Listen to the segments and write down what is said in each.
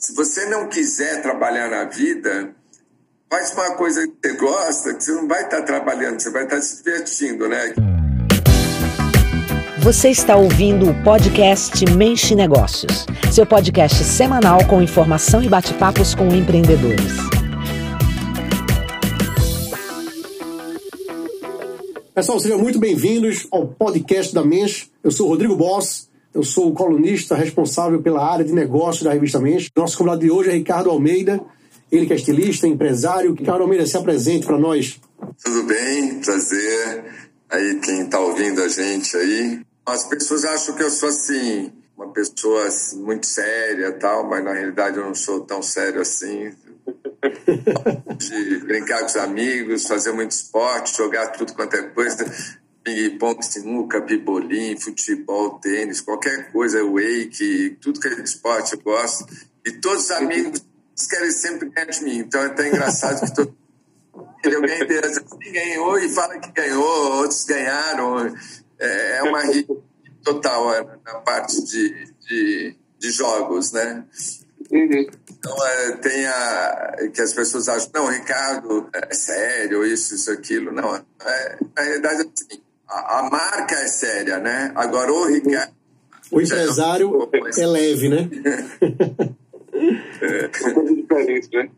se você não quiser trabalhar na vida, faz uma coisa que você gosta, que você não vai estar trabalhando, você vai estar se divertindo, né? Você está ouvindo o podcast Mente Negócios, seu podcast semanal com informação e bate-papos com empreendedores. Pessoal, sejam muito bem-vindos ao podcast da Mensch. Eu sou o Rodrigo Boss, eu sou o colunista responsável pela área de negócios da revista Mensch. Nosso convidado de hoje é Ricardo Almeida, ele que é estilista, empresário. Ricardo Almeida, se apresente para nós. Tudo bem, prazer. Aí quem está ouvindo a gente aí. As pessoas acham que eu sou assim, uma pessoa muito séria tal, mas na realidade eu não sou tão sério assim. De brincar com os amigos, fazer muito esporte, jogar tudo quanto é coisa, ping-pong, sinuca, pibolim, futebol, tênis, qualquer coisa, wake, tudo que é esporte eu gosto. E todos os amigos querem sempre ganhar de mim, então é até engraçado que todo eu ganhei. Assim, ganhou e fala que ganhou, outros ganharam. É, é uma total é, na parte de, de, de jogos, né? Então, é, tem a, que as pessoas acham, não, Ricardo, é sério, isso, isso, aquilo. Não, é, na realidade, assim, a, a marca é séria, né? Agora, o Ricardo... O empresário é leve, né? é. Diferente, né?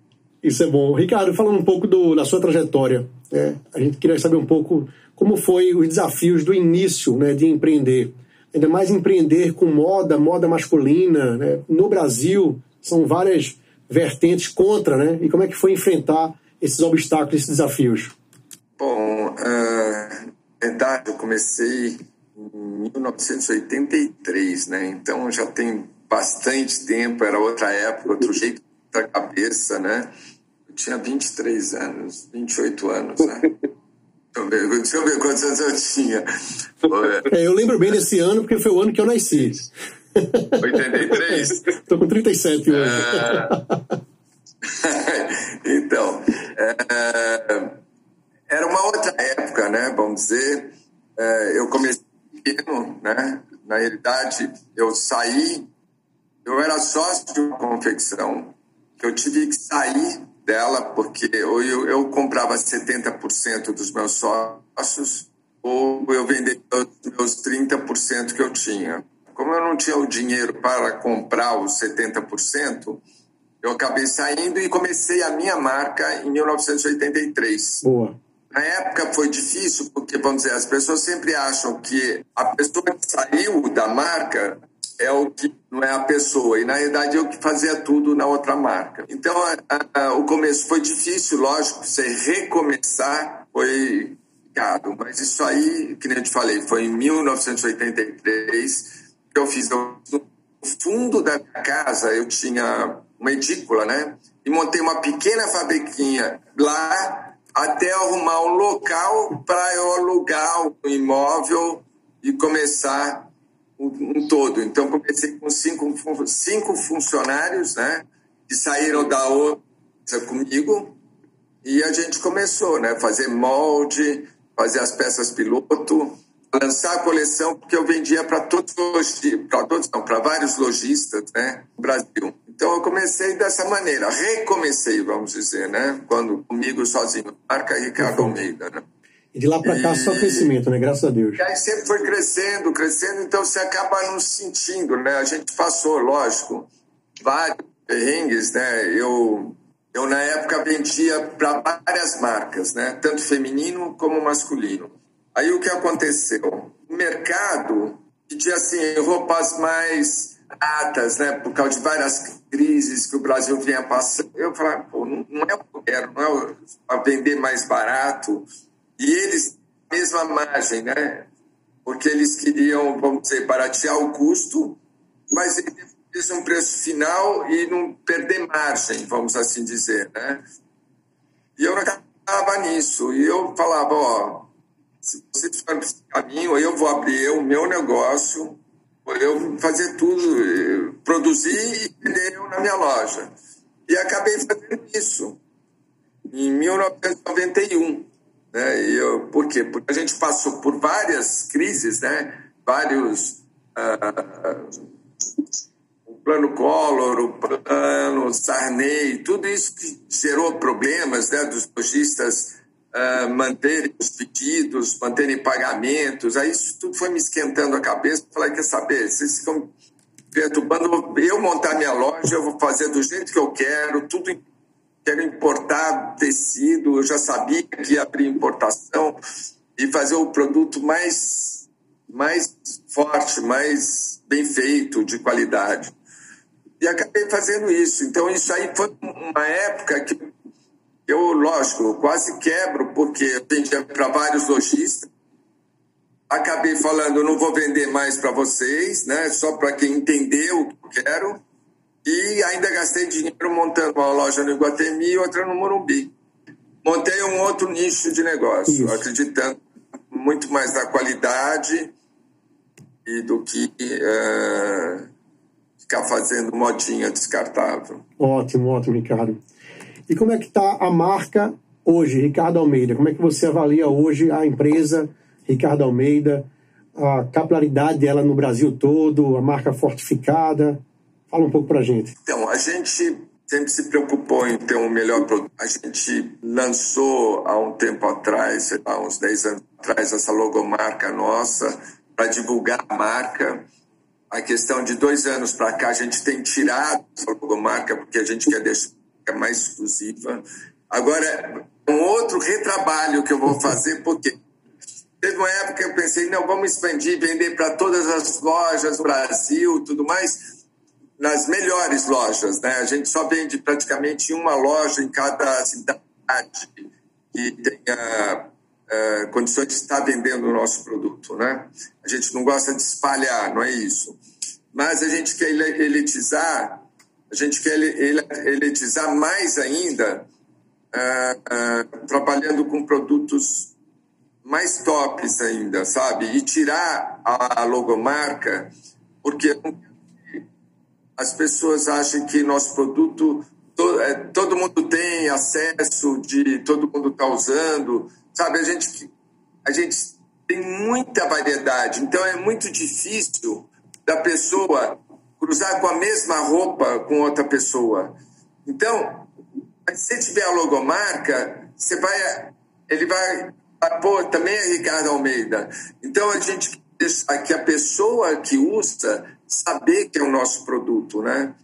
Isso é bom. Ricardo, falando um pouco do, da sua trajetória, né? a gente queria saber um pouco como foi os desafios do início né, de empreender. Ainda mais empreender com moda, moda masculina. Né? No Brasil, são várias vertentes contra, né? E como é que foi enfrentar esses obstáculos, esses desafios? Bom, uh, verdade, eu comecei em 1983, né? Então já tem bastante tempo, era outra época, outro jeito da cabeça, né? Eu tinha 23 anos, 28 anos, né? Deixa eu, ver, deixa eu ver quantos anos eu tinha. É, eu lembro bem desse ano, porque foi o ano que eu nasci. 83? Estou com 37 hoje. É... então, é... era uma outra época, né? Vamos dizer. É... Eu comecei pequeno, né? Na realidade, eu saí, eu era sócio de uma confecção, eu tive que sair dela porque ou eu, eu comprava 70% dos meus sócios ou eu vendia os meus 30% que eu tinha. Como eu não tinha o dinheiro para comprar os 70%, eu acabei saindo e comecei a minha marca em 1983. Boa. Na época foi difícil porque, vamos dizer, as pessoas sempre acham que a pessoa que saiu da marca é o que não é a pessoa e na realidade eu que fazia tudo na outra marca. Então a, a, o começo foi difícil, lógico, você recomeçar foi complicado, mas isso aí, que nem eu te falei, foi em 1983 que eu fiz. No fundo da minha casa eu tinha uma edícula, né? E montei uma pequena fabriquinha lá até arrumar um local para eu alugar o imóvel e começar um, um, todo. Então, comecei com cinco, cinco funcionários, né? Que saíram da outra comigo e a gente começou, né? Fazer molde, fazer as peças piloto, lançar a coleção porque eu vendia para todos para todos não, para vários lojistas, né, no Brasil. Então eu comecei dessa maneira, recomecei, vamos dizer, né, quando comigo sozinho, marca Ricardo uhum. Almeida, né? E de lá para cá só crescimento, né? Graças a Deus. E aí sempre foi crescendo, crescendo, então você acaba não sentindo, né? A gente passou, lógico, vários perrengues, né? Eu eu na época vendia para várias marcas, né? Tanto feminino como masculino. Aí o que aconteceu? O mercado pedia assim, roupas mais baratas, né? Por causa de várias crises que o Brasil vinha passando. Eu falava, pô, não, não é o que eu quero, não é para vender mais barato. E eles, mesma margem, né? Porque eles queriam, vamos dizer, baratear o custo, mas eles um preço final e não perder margem, vamos assim dizer, né? E eu não acabava nisso. E eu falava, ó, se vocês forem para esse caminho, eu vou abrir o meu negócio, eu fazer tudo, produzir e vender na minha loja. E acabei fazendo isso em 1991. Né? E eu, por quê? Porque a gente passou por várias crises, né? vários. Uh, plano Collor, o plano Sarney, tudo isso que gerou problemas né, dos lojistas uh, manterem os pedidos, manterem pagamentos, aí isso tudo foi me esquentando a cabeça. Falei, quer saber, vocês ficam perturbando, eu montar minha loja, eu vou fazer do jeito que eu quero, tudo quero importar tecido, eu já sabia que ia abrir importação e fazer o produto mais, mais forte, mais bem feito, de qualidade. E acabei fazendo isso. Então, isso aí foi uma época que eu, lógico, quase quebro, porque eu vendia para vários lojistas. Acabei falando, não vou vender mais para vocês, né? Só para quem entendeu o que eu quero. E ainda gastei dinheiro montando uma loja no Iguatemi e outra no Morumbi. Montei um outro nicho de negócio, Isso. acreditando muito mais na qualidade e do que uh, ficar fazendo modinha descartável. Ótimo, ótimo, Ricardo. E como é que está a marca hoje, Ricardo Almeida? Como é que você avalia hoje a empresa Ricardo Almeida, a capilaridade dela no Brasil todo, a marca fortificada? Fala um pouco para a gente. Então, a gente sempre se preocupou em ter um melhor produto. A gente lançou há um tempo atrás, sei lá, uns 10 anos atrás, essa logomarca nossa para divulgar a marca. A questão de dois anos para cá, a gente tem tirado essa logomarca porque a gente quer deixar mais exclusiva. Agora, um outro retrabalho que eu vou fazer, porque teve uma época que eu pensei, não, vamos expandir, vender para todas as lojas do Brasil tudo mais nas melhores lojas, né? A gente só vende praticamente uma loja em cada cidade que tenha uh, condições de estar vendendo o nosso produto, né? A gente não gosta de espalhar, não é isso. Mas a gente quer elitizar, a gente quer elitizar mais ainda, uh, uh, trabalhando com produtos mais tops ainda, sabe? E tirar a logomarca, porque as pessoas acham que nosso produto todo, é, todo mundo tem acesso, de todo mundo está usando, sabe? A gente, a gente tem muita variedade, então é muito difícil da pessoa cruzar com a mesma roupa com outra pessoa. Então, se tiver a logomarca, você vai, ele vai, pô, também é Ricardo Almeida. Então a gente deixar que a pessoa que usa saber que é o nosso produto, né?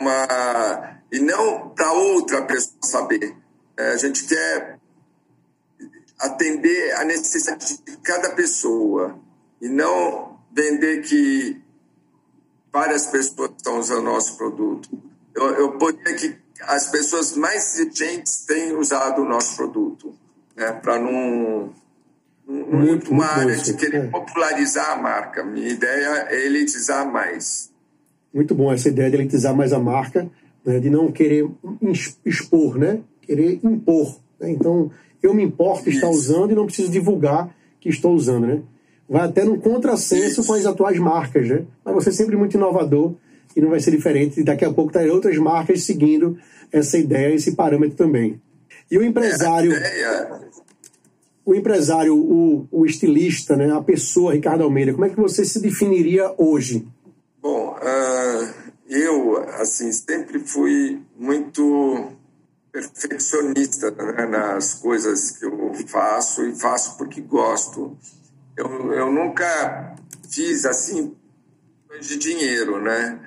Uma... E não para outra pessoa saber. É, a gente quer atender a necessidade de cada pessoa e não vender que várias pessoas estão usando o nosso produto. Eu, eu poderia que as pessoas mais exigentes têm usado o nosso produto, né? para não muito, uma área de querer é. popularizar a marca. Minha ideia é elitizar mais. Muito bom essa ideia de elitizar mais a marca, né, de não querer expor, né? Querer impor. Né? Então, eu me importo estar usando e não preciso divulgar que estou usando, né? Vai até no contrassenso com as atuais marcas, né? Mas você é sempre muito inovador e não vai ser diferente. Daqui a pouco terá outras marcas seguindo essa ideia, esse parâmetro também. E o empresário. É, o empresário, o, o estilista, né, a pessoa Ricardo Almeida, como é que você se definiria hoje? Bom, uh, eu, assim, sempre fui muito perfeccionista né, nas coisas que eu faço e faço porque gosto. Eu, eu nunca fiz, assim, de dinheiro, né?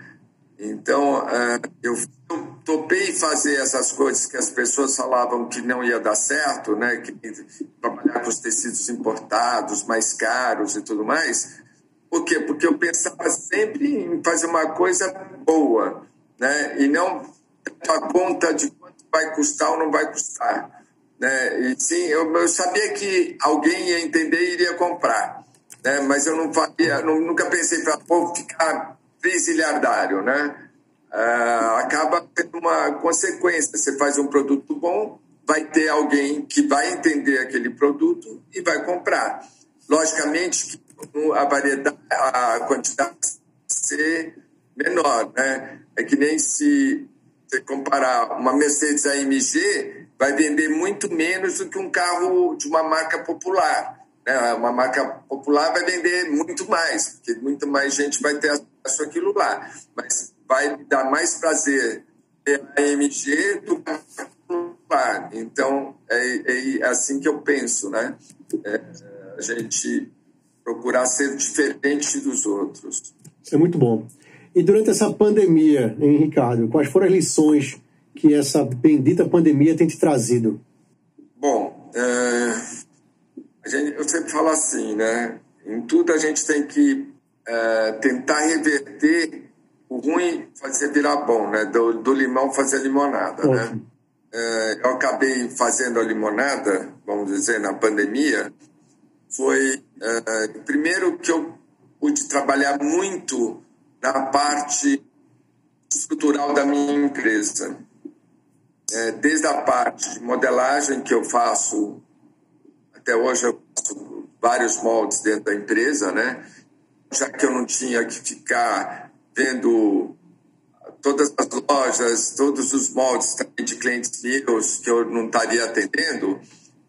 Então, uh, eu topei fazer essas coisas que as pessoas falavam que não ia dar certo, né? Que trabalhar com os tecidos importados, mais caros e tudo mais. Por quê? Porque eu pensava sempre em fazer uma coisa boa, né? E não a conta de quanto vai custar ou não vai custar, né? E sim, eu, eu sabia que alguém ia entender e iria comprar, né? Mas eu não faria, nunca pensei para ficar trilhardário, né? uh, acaba tendo uma consequência. Você faz um produto bom, vai ter alguém que vai entender aquele produto e vai comprar. Logicamente a variedade, a quantidade ser menor, né? É que nem se você comparar uma Mercedes AMG vai vender muito menos do que um carro de uma marca popular. Né? Uma marca popular vai vender muito mais, porque muito mais gente vai ter acesso àquilo lá. Mas vai dar mais prazer ter a AMG do que a Então, é, é, assim que eu penso, né? É, a gente procurar ser diferente dos outros. É muito bom. E durante essa pandemia, hein, Ricardo, quais foram as lições que essa bendita pandemia tem te trazido? Bom, é, gente, eu sempre falo assim, né? Em tudo a gente tem que é, tentar reverter o ruim, fazer virar bom, né? Do, do limão fazer limonada, né? Ótimo. né? É, eu acabei fazendo a limonada, vamos dizer, na pandemia, foi é, primeiro que eu pude trabalhar muito na parte estrutural da minha empresa. É, desde a parte de modelagem que eu faço, até hoje eu faço vários moldes dentro da empresa, né? Já que eu não tinha que ficar vendo todas as lojas, todos os moldes de clientes meus que eu não estaria atendendo,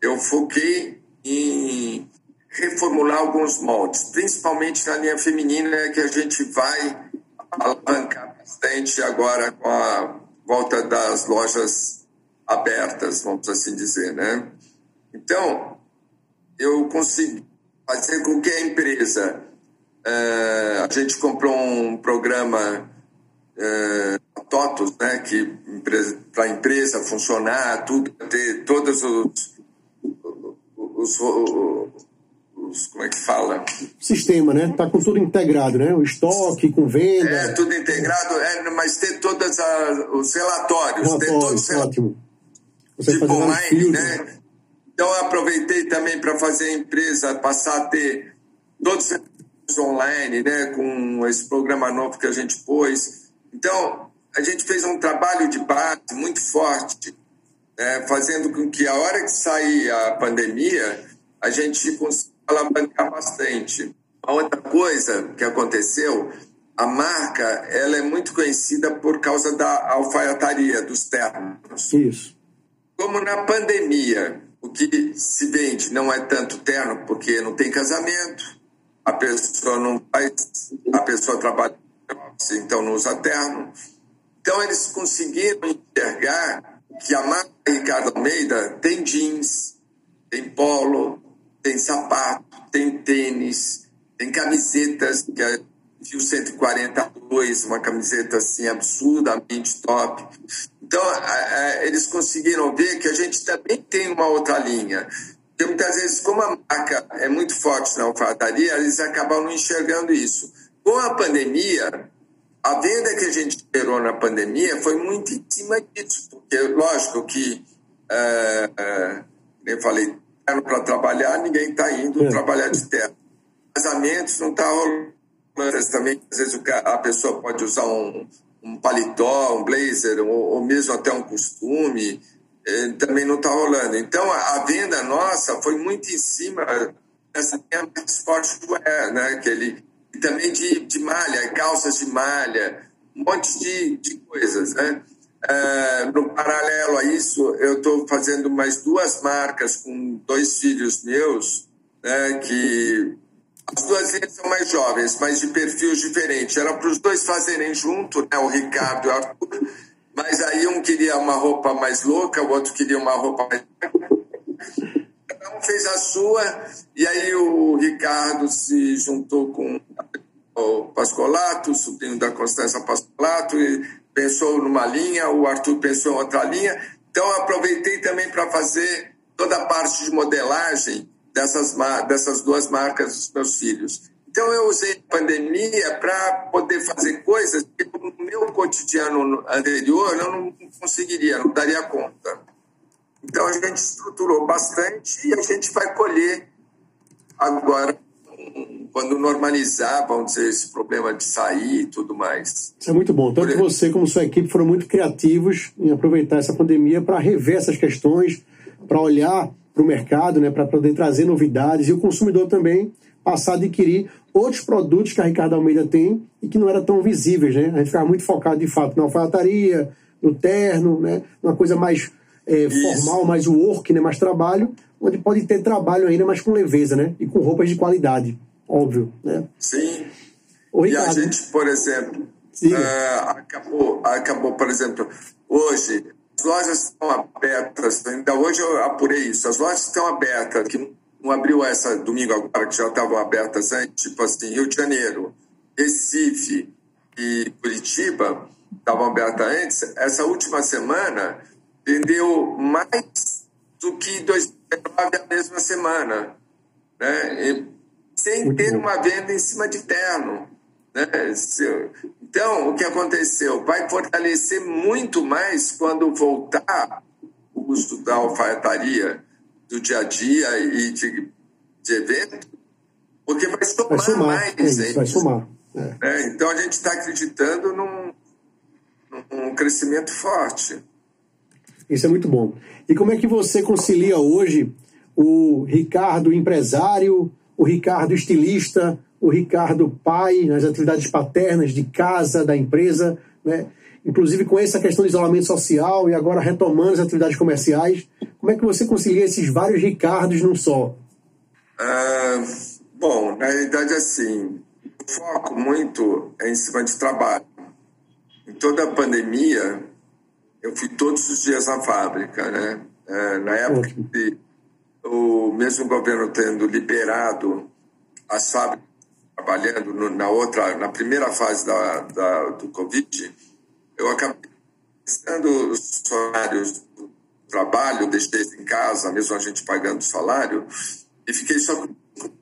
eu foquei em reformular alguns moldes, principalmente na linha feminina, que a gente vai alavancar bastante agora com a volta das lojas abertas, vamos assim dizer, né? Então, eu consegui fazer com que a empresa, uh, a gente comprou um programa uh, TOTOS, né, que para a empresa funcionar, tudo, ter todos os, os, os como é que fala? Sistema, né? Tá com tudo integrado, né? O estoque, com venda. É, tudo integrado, é, mas ter todos os relatórios. Relatórios, ter todos ótimo. Você tipo online, né? Então eu aproveitei também para fazer a empresa passar a ter todos os online, né? Com esse programa novo que a gente pôs. Então, a gente fez um trabalho de base muito forte, né? fazendo com que a hora que sair a pandemia, a gente consiga alavancar bastante. A outra coisa que aconteceu, a marca ela é muito conhecida por causa da alfaiataria, dos ternos. Isso. Como na pandemia, o que se vende não é tanto terno, porque não tem casamento, a pessoa não faz, a pessoa trabalha, então não usa terno. Então eles conseguiram enxergar que a marca Ricardo Almeida tem jeans, tem polo, tem sapato, tem tênis, tem camisetas, que é Fio 142, uma camiseta assim absurdamente top. Então, eles conseguiram ver que a gente também tem uma outra linha. Porque muitas vezes, como a marca é muito forte na alfaiataria, eles acabam não enxergando isso. Com a pandemia, a venda que a gente gerou na pandemia foi muito em cima disso, porque, lógico que, é, é, eu falei, para trabalhar, ninguém está indo é. trabalhar de terno. Casamentos não está rolando. Também, às vezes a pessoa pode usar um, um paletó, um blazer, ou, ou mesmo até um costume, eh, também não está rolando. Então, a, a, venda nossa foi muito em cima dessa linha sportswear, né? Aquele, e também de, de malha, calças de malha, um monte de, de coisas, né? É, no paralelo a isso, eu estou fazendo mais duas marcas com dois filhos meus, né, que as duas são mais jovens, mas de perfis diferentes. Era para os dois fazerem junto, né, o Ricardo e o Arthur, mas aí um queria uma roupa mais louca, o outro queria uma roupa mais. Cada um fez a sua, e aí o Ricardo se juntou com o Pascolato, o sobrinho da Constância Pascolato, e pensou numa linha, o Arthur pensou em outra linha. Então, aproveitei também para fazer toda a parte de modelagem dessas, dessas duas marcas dos meus filhos. Então, eu usei a pandemia para poder fazer coisas que no meu cotidiano anterior eu não conseguiria, não daria conta. Então, a gente estruturou bastante e a gente vai colher agora quando normalizar, vamos dizer, esse problema de sair e tudo mais. Isso é muito bom. Tanto você como sua equipe foram muito criativos em aproveitar essa pandemia para rever essas questões, para olhar para o mercado, né, para poder trazer novidades e o consumidor também passar a adquirir outros produtos que a Ricardo Almeida tem e que não eram tão visíveis. Né? A gente ficava muito focado, de fato, na alfaiataria, no terno, né? uma coisa mais é, formal, mais work, né? mais trabalho, onde pode ter trabalho ainda, mas com leveza né? e com roupas de qualidade óbvio, né? Sim. O e a gente, por exemplo, uh, acabou, acabou, por exemplo, hoje as lojas estão abertas, ainda hoje eu apurei isso, as lojas estão abertas, que não abriu essa domingo agora, que já estavam abertas antes, tipo assim, Rio de Janeiro, Recife e Curitiba estavam abertas antes, essa última semana vendeu mais do que 2019 a mesma semana, né? E, sem ter uma venda em cima de terno. Né? Então, o que aconteceu? Vai fortalecer muito mais quando voltar o uso da alfaiataria do dia a dia e de, de evento, porque vai somar, vai somar mais. É isso, vai somar. É. É, então, a gente está acreditando num, num crescimento forte. Isso é muito bom. E como é que você concilia hoje o Ricardo empresário, o Ricardo estilista, o Ricardo pai nas atividades paternas de casa, da empresa, né? inclusive com essa questão de isolamento social e agora retomando as atividades comerciais. Como é que você concilia esses vários Ricardos num só? Ah, bom, na realidade, assim, foco muito é em cima de trabalho. Em toda a pandemia, eu fui todos os dias na fábrica, né? É, na época que o mesmo governo tendo liberado as fábricas trabalhando no, na outra, na primeira fase da, da, do Covid, eu acabei tendo os salários do trabalho, deixei em casa, mesmo a gente pagando salário, e fiquei só com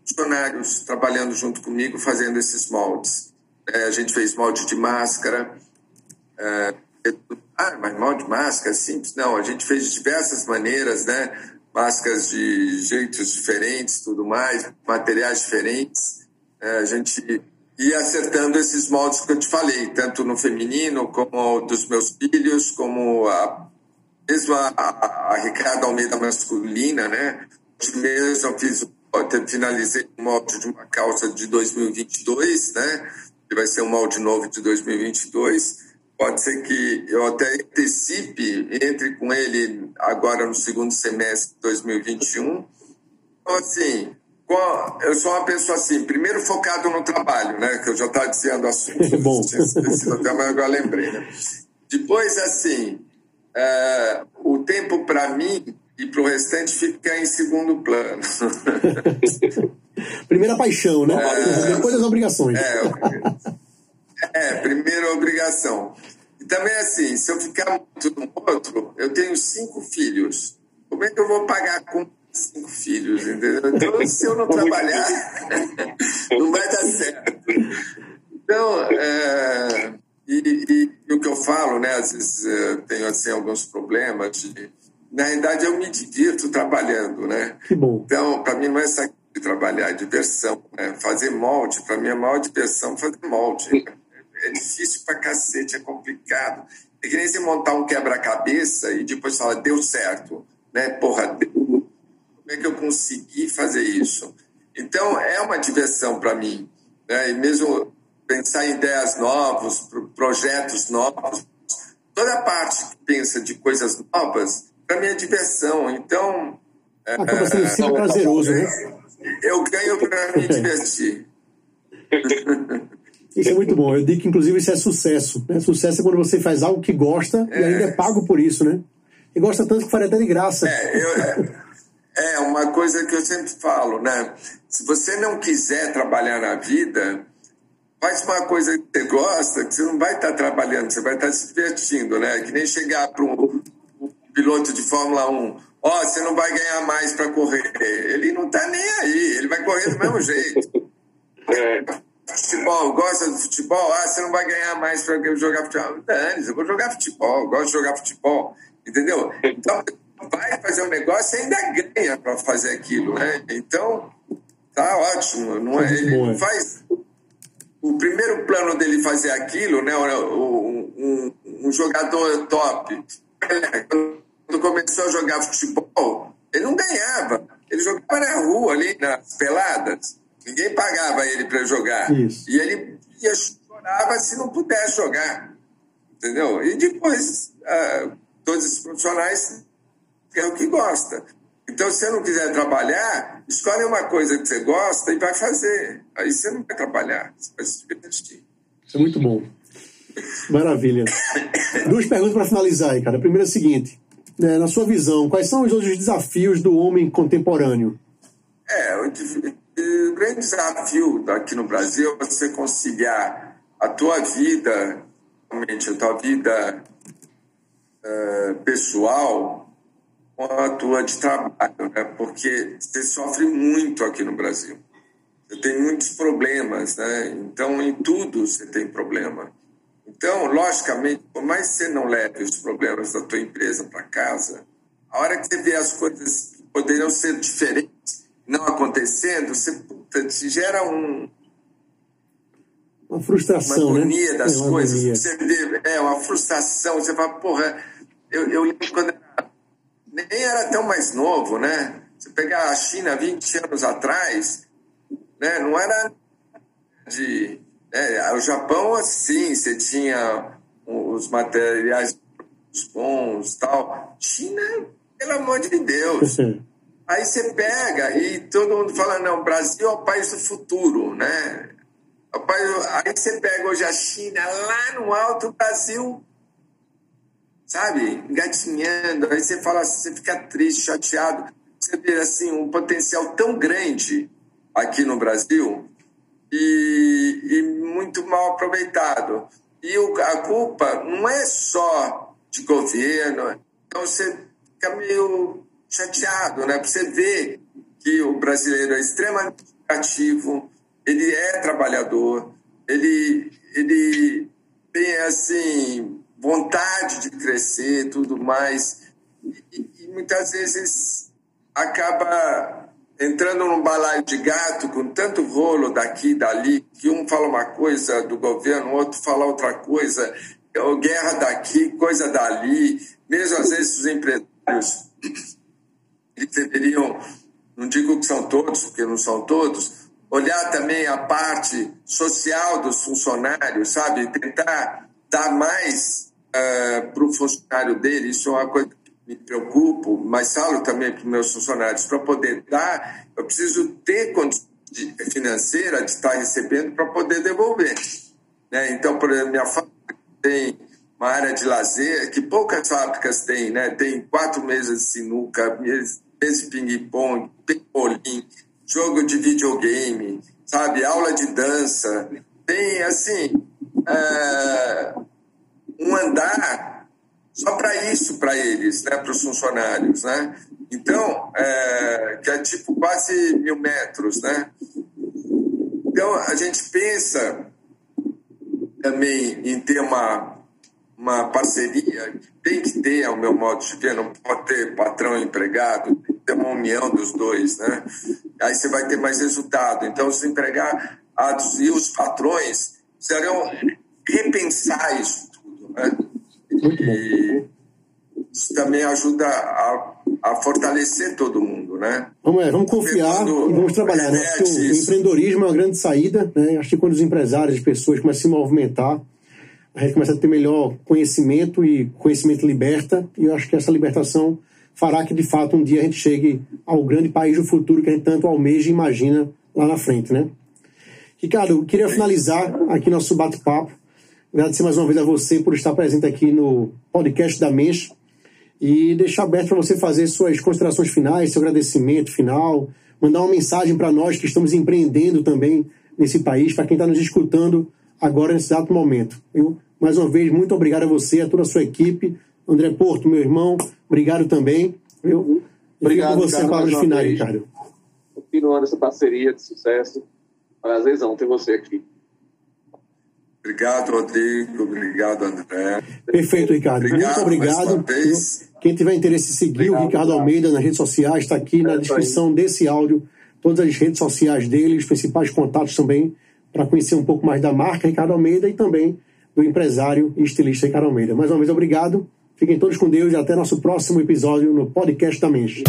funcionários trabalhando junto comigo, fazendo esses moldes. É, a gente fez molde de máscara, é, ah, mas molde de máscara, simples. Não, a gente fez de diversas maneiras, né? Máscaras de jeitos diferentes, tudo mais, materiais diferentes. É, a gente ia acertando esses moldes que eu te falei, tanto no feminino, como dos meus filhos, como a, mesmo a, a, a Ricardo Almeida masculina, né? Hoje mesmo eu fiz, eu finalizei o molde de uma calça de 2022, né? Que vai ser um molde novo de 2022 Pode ser que eu até antecipe, entre com ele agora no segundo semestre de 2021. Então, assim, eu sou uma pessoa assim, primeiro focado no trabalho, né? Que eu já estava dizendo assunto. Bom. Até mas agora lembrei, né? Depois, assim, é, o tempo para mim e para o restante fica em segundo plano. Primeira paixão, né? É, Depois as obrigações. É, é, primeira obrigação. E também assim, se eu ficar muito no outro, eu tenho cinco filhos. Como é que eu vou pagar com cinco filhos, entendeu? Então, se eu não trabalhar, não vai dar certo. Então, é, e, e, e, o que eu falo, né, às vezes eu é, tenho assim, alguns problemas de, na realidade eu me divirto trabalhando, né? Que bom. Então, para mim não é sacrifício trabalhar, é diversão, né? Fazer molde, para mim é a maior diversão fazer molde é difícil pra cacete, é complicado. É que nem você montar um quebra-cabeça e depois falar, deu certo, né? Porra, deu. como é que eu consegui fazer isso? Então, é uma diversão para mim. Né? E mesmo pensar em ideias novas, projetos novos, toda a parte que pensa de coisas novas, para mim é diversão. Então. Acaba sendo sempre prazeroso, né? Eu ganho para me divertir. Isso é muito bom. Eu digo que, inclusive, isso é sucesso. Né? Sucesso é quando você faz algo que gosta é. e ainda é pago por isso, né? E gosta tanto que faria até de graça. É, eu, é, é, uma coisa que eu sempre falo, né? Se você não quiser trabalhar na vida, faz uma coisa que você gosta, que você não vai estar trabalhando, você vai estar se divertindo, né? Que nem chegar para um, um, piloto de Fórmula 1, ó, oh, você não vai ganhar mais para correr. Ele não está nem aí, ele vai correr do mesmo jeito. É futebol, gosta do futebol, ah, você não vai ganhar mais para jogar futebol. Dane, eu vou jogar futebol, gosto de jogar futebol, entendeu? Então, vai fazer um negócio e ainda ganha para fazer aquilo, né? Então, tá ótimo, não é? Ele faz. O primeiro plano dele fazer aquilo, né? Um, um, um jogador top, quando começou a jogar futebol, ele não ganhava. Ele jogava na rua, ali, nas peladas. Ninguém pagava ele para jogar. Isso. E ele ia chorava se não pudesse jogar. Entendeu? E depois, ah, todos esses profissionais é o que gosta. Então, se você não quiser trabalhar, escolhe uma coisa que você gosta e vai fazer. Aí você não vai trabalhar, você vai se divertir. Isso é muito bom. Maravilha. Duas perguntas para finalizar aí, cara. A primeira é a seguinte: né, na sua visão, quais são os outros desafios do homem contemporâneo? É, o, grande desafio aqui no Brasil é você conciliar a tua vida, realmente a tua vida uh, pessoal com a tua de trabalho, né? porque você sofre muito aqui no Brasil. Você tem muitos problemas, né? Então, em tudo você tem problema. Então, logicamente, por mais que você não leve os problemas da tua empresa para casa, a hora que você vê as coisas que poderiam ser diferentes não acontecendo, você puta, te gera um, uma frustração, uma agonia né? das é uma coisas. agonia. Você vê, é uma frustração. Você fala, porra, eu, eu lembro quando era, nem era tão mais novo, né? Você pegar a China 20 anos atrás, né? Não era de é, o Japão, assim, você tinha os materiais bons tal. China, pelo amor de Deus. Aí você pega e todo mundo fala, não, Brasil é o país do futuro, né? Aí você pega hoje a China lá no alto, o Brasil, sabe, engatinhando. Aí você fala assim, você fica triste, chateado. Você vê, assim, um potencial tão grande aqui no Brasil e, e muito mal aproveitado. E o, a culpa não é só de governo, então você fica meio chateado, né? Você vê que o brasileiro é extremamente ativo, ele é trabalhador, ele, ele tem, assim, vontade de crescer tudo mais, e, e muitas vezes acaba entrando num balaio de gato com tanto rolo daqui e dali, que um fala uma coisa do governo, outro fala outra coisa, guerra daqui, coisa dali, mesmo às vezes os empresários eles deveriam, não digo que são todos, porque não são todos, olhar também a parte social dos funcionários, sabe? Tentar dar mais uh, para o funcionário dele, isso é uma coisa me preocupo, mas falo também para os meus funcionários, para poder dar, eu preciso ter condição financeira de estar recebendo para poder devolver. Né? Então, por exemplo, minha fábrica tem uma área de lazer que poucas fábricas têm, né? Tem quatro mesas de sinuca, mesa de ping-pong, pebolim, jogo de videogame, sabe? Aula de dança. Tem, assim, é, um andar só para isso para eles, né, para os funcionários, né? Então, é, que é tipo quase mil metros, né? Então, a gente pensa também em ter uma, uma parceria, tem que ter, ao meu modo de ver, não pode ter patrão empregado, ter uma união dos dois, né? Aí você vai ter mais resultado. Então, os empregados e os patrões serão repensar isso tudo, né? E isso também ajuda a, a fortalecer todo mundo, né? Vamos, é, vamos confiar e vamos trabalhar. Né? Acho que o empreendedorismo é uma grande saída. Né? Acho que quando os empresários, as pessoas começam a se movimentar, a gente começa a ter melhor conhecimento e conhecimento liberta. E eu acho que essa libertação fará que, de fato, um dia a gente chegue ao grande país do futuro que a gente tanto almeja e imagina lá na frente, né? Ricardo, eu queria finalizar aqui nosso bate-papo Agradecer mais uma vez a você por estar presente aqui no podcast da MES e deixar aberto para você fazer suas considerações finais, seu agradecimento final, mandar uma mensagem para nós que estamos empreendendo também nesse país, para quem está nos escutando agora nesse exato momento. Eu, mais uma vez, muito obrigado a você, a toda a sua equipe. André Porto, meu irmão, obrigado também. Eu, obrigado, com você para os finais, Ricardo. Continuando essa parceria de sucesso. Prazerzão ter você aqui. Obrigado, Rodrigo. Obrigado, André. Perfeito, Ricardo. Obrigado, Muito obrigado. Quem tiver interesse em seguir obrigado, o Ricardo Almeida nas redes sociais, está aqui na descrição desse áudio, todas as redes sociais dele, os principais contatos também, para conhecer um pouco mais da marca Ricardo Almeida e também do empresário e estilista Ricardo Almeida. Mais uma vez, obrigado. Fiquem todos com Deus e até nosso próximo episódio no podcast da Mensch.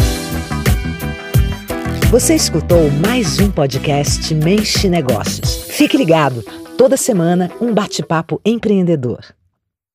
Você escutou mais um podcast Mensch Negócios. Fique ligado. Toda semana, um bate-papo empreendedor.